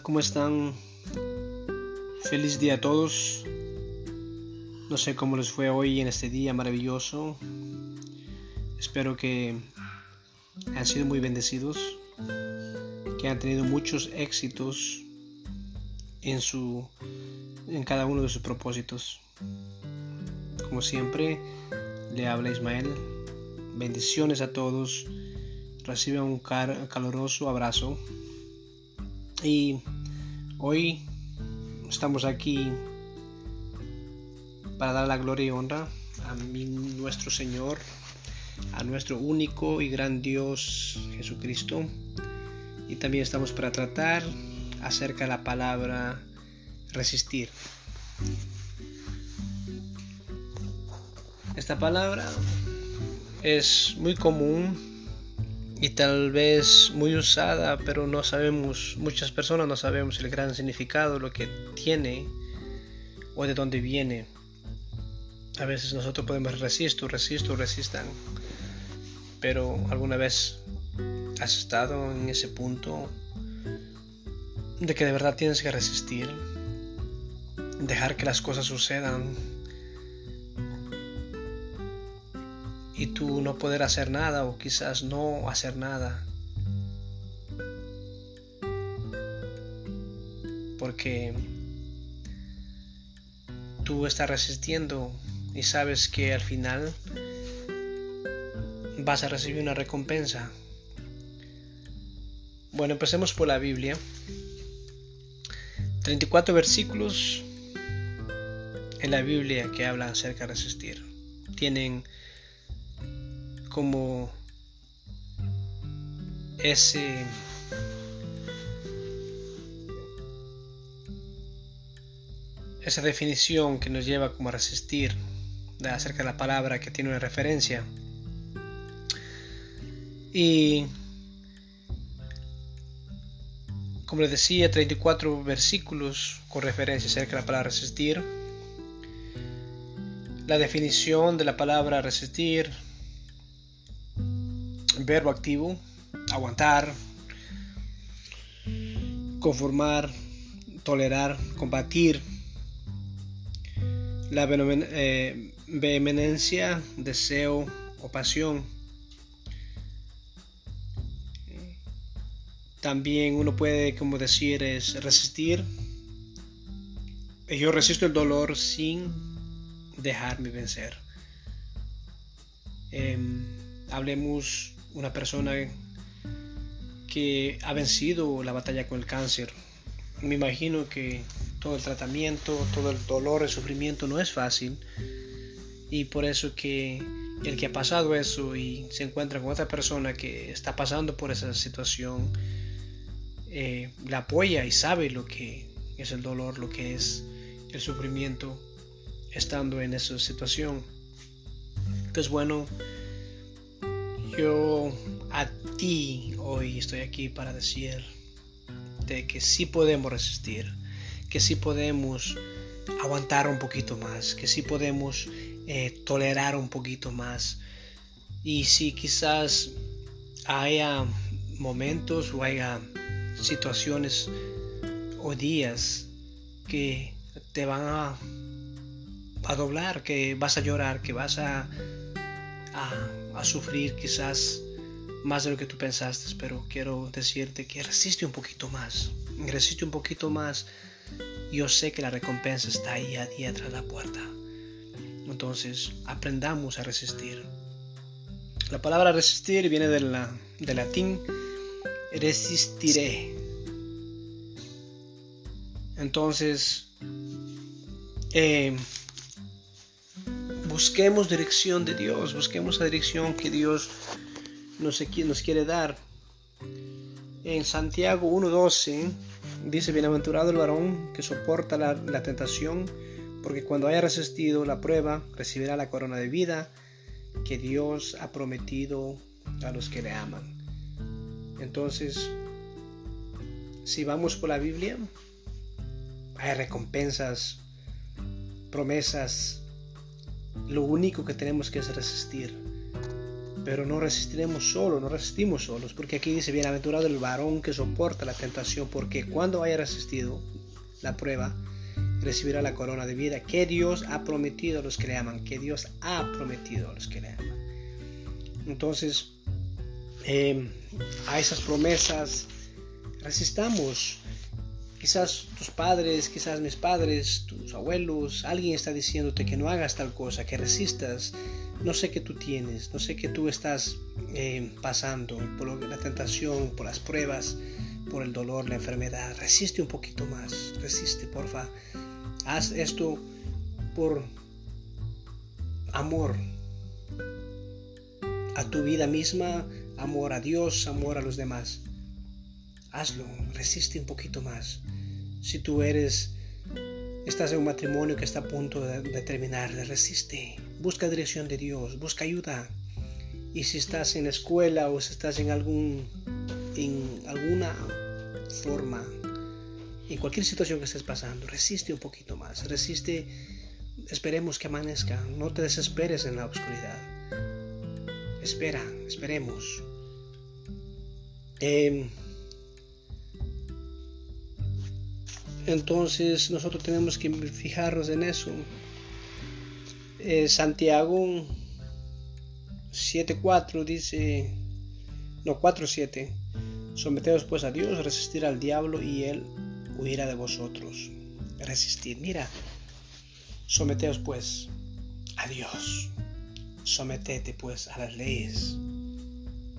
¿cómo están? Feliz día a todos. No sé cómo les fue hoy en este día maravilloso. Espero que han sido muy bendecidos, que han tenido muchos éxitos en su en cada uno de sus propósitos. Como siempre, le habla Ismael. Bendiciones a todos. Reciban un caloroso abrazo y hoy estamos aquí para dar la gloria y honra a nuestro Señor, a nuestro único y gran Dios Jesucristo. Y también estamos para tratar acerca de la palabra resistir. Esta palabra es muy común y tal vez muy usada, pero no sabemos, muchas personas no sabemos el gran significado, lo que tiene o de dónde viene. A veces nosotros podemos resistir, resisto, resistan, pero alguna vez has estado en ese punto de que de verdad tienes que resistir, dejar que las cosas sucedan y tú no poder hacer nada o quizás no hacer nada. Porque tú estás resistiendo y sabes que al final vas a recibir una recompensa. Bueno, empecemos por la Biblia. 34 versículos en la Biblia que hablan acerca de resistir. Tienen como ese esa definición que nos lleva como a resistir acerca de la palabra que tiene una referencia. Y como les decía 34 versículos con referencia acerca de la palabra resistir. La definición de la palabra resistir verbo activo, aguantar, conformar, tolerar, combatir, la eh, vehemencia, deseo o pasión. También uno puede, como decir, es resistir. Yo resisto el dolor sin dejarme vencer. Em, hablemos una persona que ha vencido la batalla con el cáncer. Me imagino que todo el tratamiento, todo el dolor, el sufrimiento no es fácil. Y por eso que el que ha pasado eso y se encuentra con otra persona que está pasando por esa situación, eh, la apoya y sabe lo que es el dolor, lo que es el sufrimiento estando en esa situación. Entonces bueno, yo a ti hoy estoy aquí para decir de que sí podemos resistir, que sí podemos aguantar un poquito más, que sí podemos eh, tolerar un poquito más. Y si quizás haya momentos o haya situaciones o días que te van a, a doblar, que vas a llorar, que vas a, sufrir quizás más de lo que tú pensaste, pero quiero decirte que resiste un poquito más, resiste un poquito más. Yo sé que la recompensa está ahí a día tras la puerta. Entonces, aprendamos a resistir. La palabra resistir viene del, del latín resistiré. Entonces, eh, busquemos dirección de Dios, busquemos la dirección que Dios nos, nos quiere dar. En Santiago 1.12 dice, bienaventurado el varón que soporta la, la tentación, porque cuando haya resistido la prueba, recibirá la corona de vida que Dios ha prometido a los que le aman. Entonces, si vamos por la Biblia, hay recompensas, promesas lo único que tenemos que es resistir. pero no resistiremos solos, no resistimos solos, porque aquí dice, bienaventurado el varón que soporta la tentación, porque cuando haya resistido la prueba, recibirá la corona de vida que Dios ha prometido a los que le aman, que Dios ha prometido a los que le aman. Entonces, em, a esas promesas resistamos. Quizás tus padres, quizás mis padres, tus abuelos, alguien está diciéndote que no hagas tal cosa, que resistas. No sé qué tú tienes, no sé qué tú estás em, pasando por la tentación, por las pruebas, por el dolor, la enfermedad. Resiste un poquito más, resiste, porfa. Haz esto por amor a tu vida misma, amor a Dios, amor a los demás. Hazlo, resiste un poquito más. Si tú eres, estás en un matrimonio que está a punto de, terminar, resiste. Busca dirección de Dios, busca ayuda. Y si estás en la escuela o si estás en algún en alguna forma en cualquier situación que estés pasando, resiste un poquito más, resiste, esperemos que amanezca, no te desesperes en la oscuridad. Espera, esperemos. Em, entonces nosotros tenemos que fijarnos en eso. Eh, Santiago 7.4 dice, no 4.7, someteos pues a Dios, resistir al diablo y él huirá de vosotros. Resistid. Mira, someteos pues a Dios. Sometete pues a las leyes.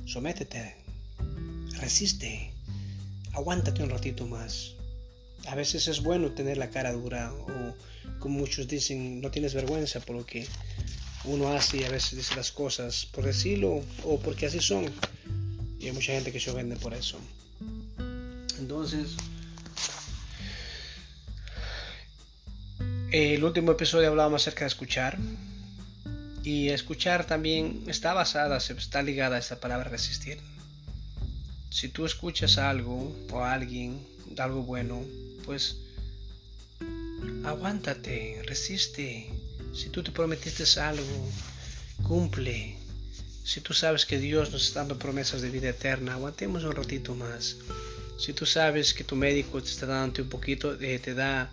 Sométete. Resiste. Aguántate un ratito más. A veces es bueno tener la cara dura o como muchos dicen, no tienes vergüenza por lo que uno hace y a veces dice las cosas por decirlo o porque así son. Y hay mucha gente que se ofende por eso. Entonces, El último episodio hablábamos acerca de escuchar. Y escuchar también está basada, está ligada a esta palabra resistir. Si tú escuchas algo o a alguien, algo bueno, pues aguántate, resiste. Si tú te prometiste algo, cumple. Si tú sabes que Dios nos está dando promesas de vida eterna, aguantemos un ratito más. Si tú sabes que tu médico te está dando un poquito, eh, te da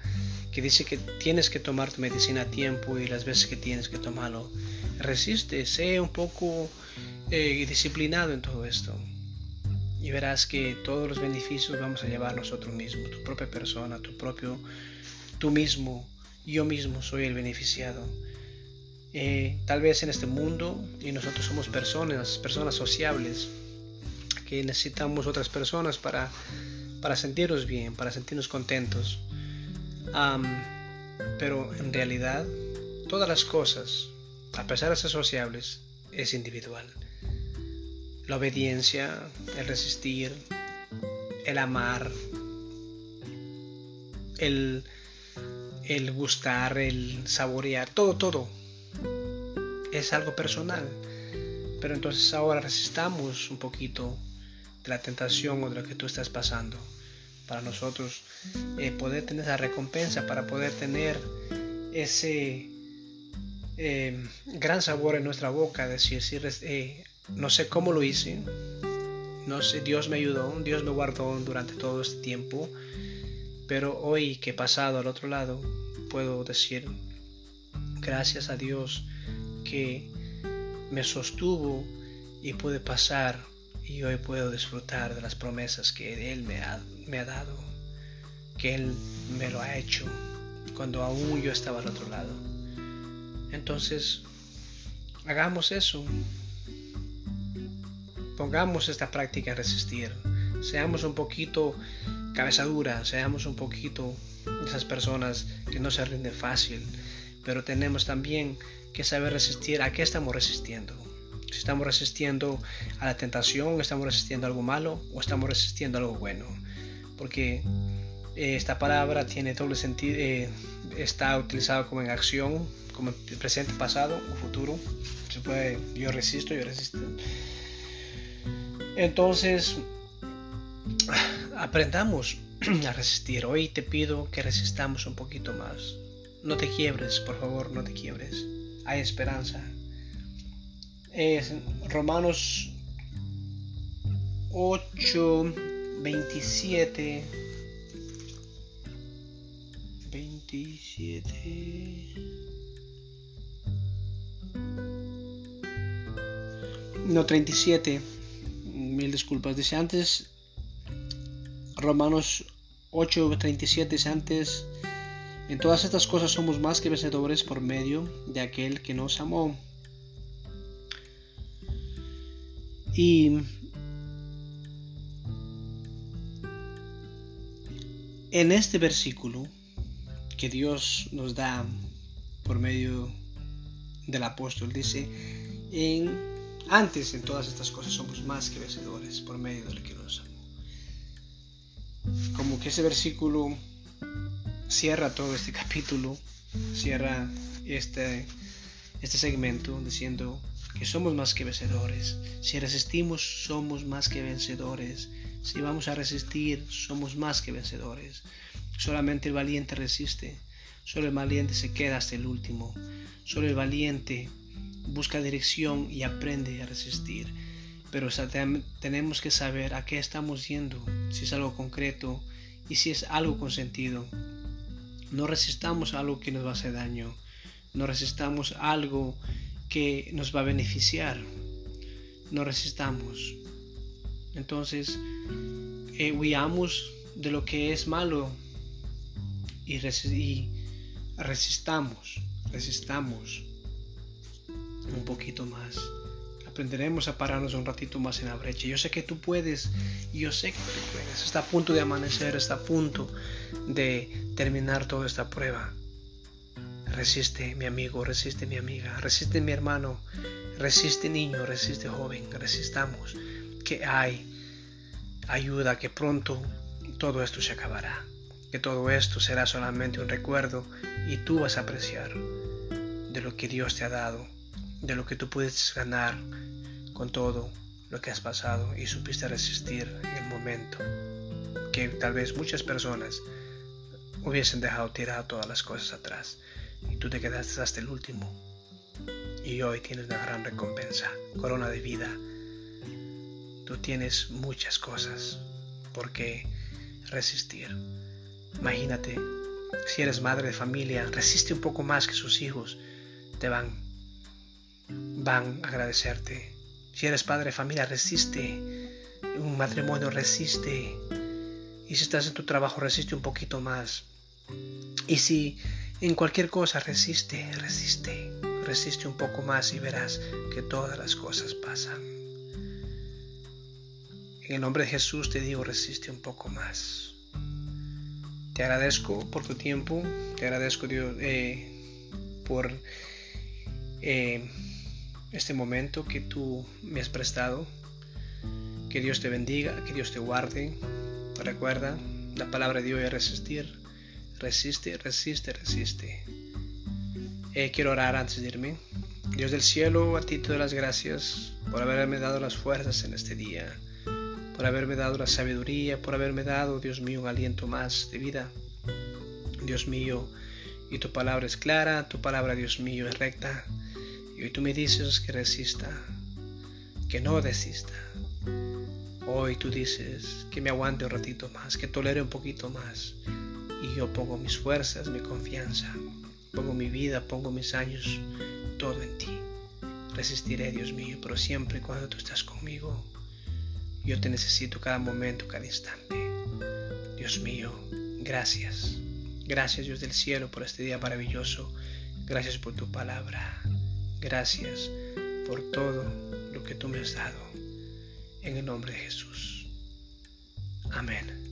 que dice que tienes que tomar tu medicina a tiempo y las veces que tienes que tomarlo. Resiste, sé un poco eh, disciplinado en todo esto. Y verás que todos los beneficios vamos a llevar nosotros mismos, tu propia persona, tu propio, tú mismo, yo mismo soy el beneficiado. Eh, tal vez en este mundo, y nosotros somos personas, personas sociables, que necesitamos otras personas para, para sentirnos bien, para sentirnos contentos pero en realidad, todas las cosas, a pesar de ser sociables, es individual. La obediencia, el resistir, el amar, el, el gustar, el saborear, todo, todo, es algo personal. Pero entonces ahora resistamos un poquito de la tentación o de lo que tú estás pasando para nosotros eh, poder tener esa recompensa, para poder tener ese eh, gran sabor en nuestra boca, decir, eh, no sé cómo lo hice, no sé, Dios me ayudó, Dios me guardó durante todo este tiempo, pero hoy que he pasado al otro lado, puedo decir, gracias a Dios que me sostuvo y pude pasar y hoy puedo disfrutar de las promesas que Él me ha, me ha dado, que Él me lo ha hecho cuando aún yo estaba al otro lado. Entonces, hagamos eso. Pongamos esta práctica en resistir. Seamos un poquito cabeza dura, seamos un poquito esas personas que no se rinden fácil, pero tenemos también que saber resistir a qué estamos resistiendo. Si estamos resistiendo a la tentación, estamos resistiendo algo malo o estamos resistiendo algo bueno. Porque eh, esta palabra tiene doble sentido, eh, está utilizado como en acción, como en presente, pasado o futuro. Se puede, yo resisto, yo resisto. Entonces, aprendamos a resistir. Hoy te pido que resistamos un poquito más. No te quiebres, por favor, no te quiebres. Hay esperanza es Romanos 8, 27. 27. No, 37. Mil disculpas. Dice antes. Romanos 8, 37 dice antes. En todas estas cosas somos más que vencedores por medio de aquel que nos amó. Y en este versículo que Dios nos da por medio del apóstol dice en antes en todas estas cosas somos más que vencedores por medio del que nos amó como que ese versículo cierra todo este capítulo, cierra este, este segmento diciendo que somos más que vencedores. Si resistimos, somos más que vencedores. Si vamos a resistir, somos más que vencedores. Solamente el valiente resiste. Solo el valiente se queda hasta el último. Solo el valiente busca dirección y aprende a resistir. Pero tenemos que saber a qué estamos yendo, si es algo concreto y si es algo con sentido. No resistamos algo que nos va a hacer daño. No resistamos algo que nos va a beneficiar. No resistamos. Entonces, eh, huyamos de lo que es malo y, y resistamos, resistamos poquito más aprenderemos a pararnos un ratito más en la brecha. Yo sé que tú puedes, yo sé que tú puedes. Está a punto de amanecer, está a punto de terminar toda esta prueba. Resiste, mi amigo, resiste, mi amiga, resiste, mi hermano, resiste, niño, resiste, joven, resistamos. Que hay ayuda, que pronto todo esto se acabará. Que todo esto será solamente un recuerdo y tú vas a apreciar de lo que Dios te ha dado de lo que tú puedes ganar con todo lo que has pasado y supiste resistir en el momento que tal vez muchas personas hubiesen dejado tirar todas las cosas atrás y tú te quedaste hasta el último y hoy tienes una gran recompensa, corona de vida. Tú tienes muchas cosas por qué resistir. Imagínate, si eres madre de familia, resiste un poco más que sus hijos te van van a agradecerte. Si eres padre familia, resiste. Un matrimonio resiste. Y si estás en tu trabajo, resiste un poquito más. Y si en cualquier cosa resiste, resiste. Resiste un poco más y verás que todas las cosas pasan. En el nombre de Jesús te digo, resiste un poco más. Te agradezco por tu tiempo, te agradezco Dios eh, por eh, este momento que tú me has prestado. Que Dios te bendiga, que Dios te guarde. Recuerda, la palabra de Dios es resistir. Resiste, resiste, resiste. Eh, quiero orar antes de irme. Dios del cielo, a ti te doy las gracias por haberme dado las fuerzas en este día, por haberme dado la sabiduría, por haberme dado, Dios mío, un aliento más de vida. Dios mío, y tu palabra es clara, tu palabra, Dios mío, es recta. Y hoy tú me dices que resista, que no desista. Hoy tú dices que me aguante un ratito más, que tolere un poquito más. Y yo pongo mis fuerzas, mi confianza, pongo mi vida, pongo mis años, todo en ti. Resistiré, Dios mío, pero siempre cuando tú estás conmigo, yo te necesito cada momento, cada instante. Dios mío, gracias. Gracias Dios del cielo por este día maravilloso. Gracias por tu palabra. Gracias por todo lo que tú me has dado. En el nombre de Jesús. Amén.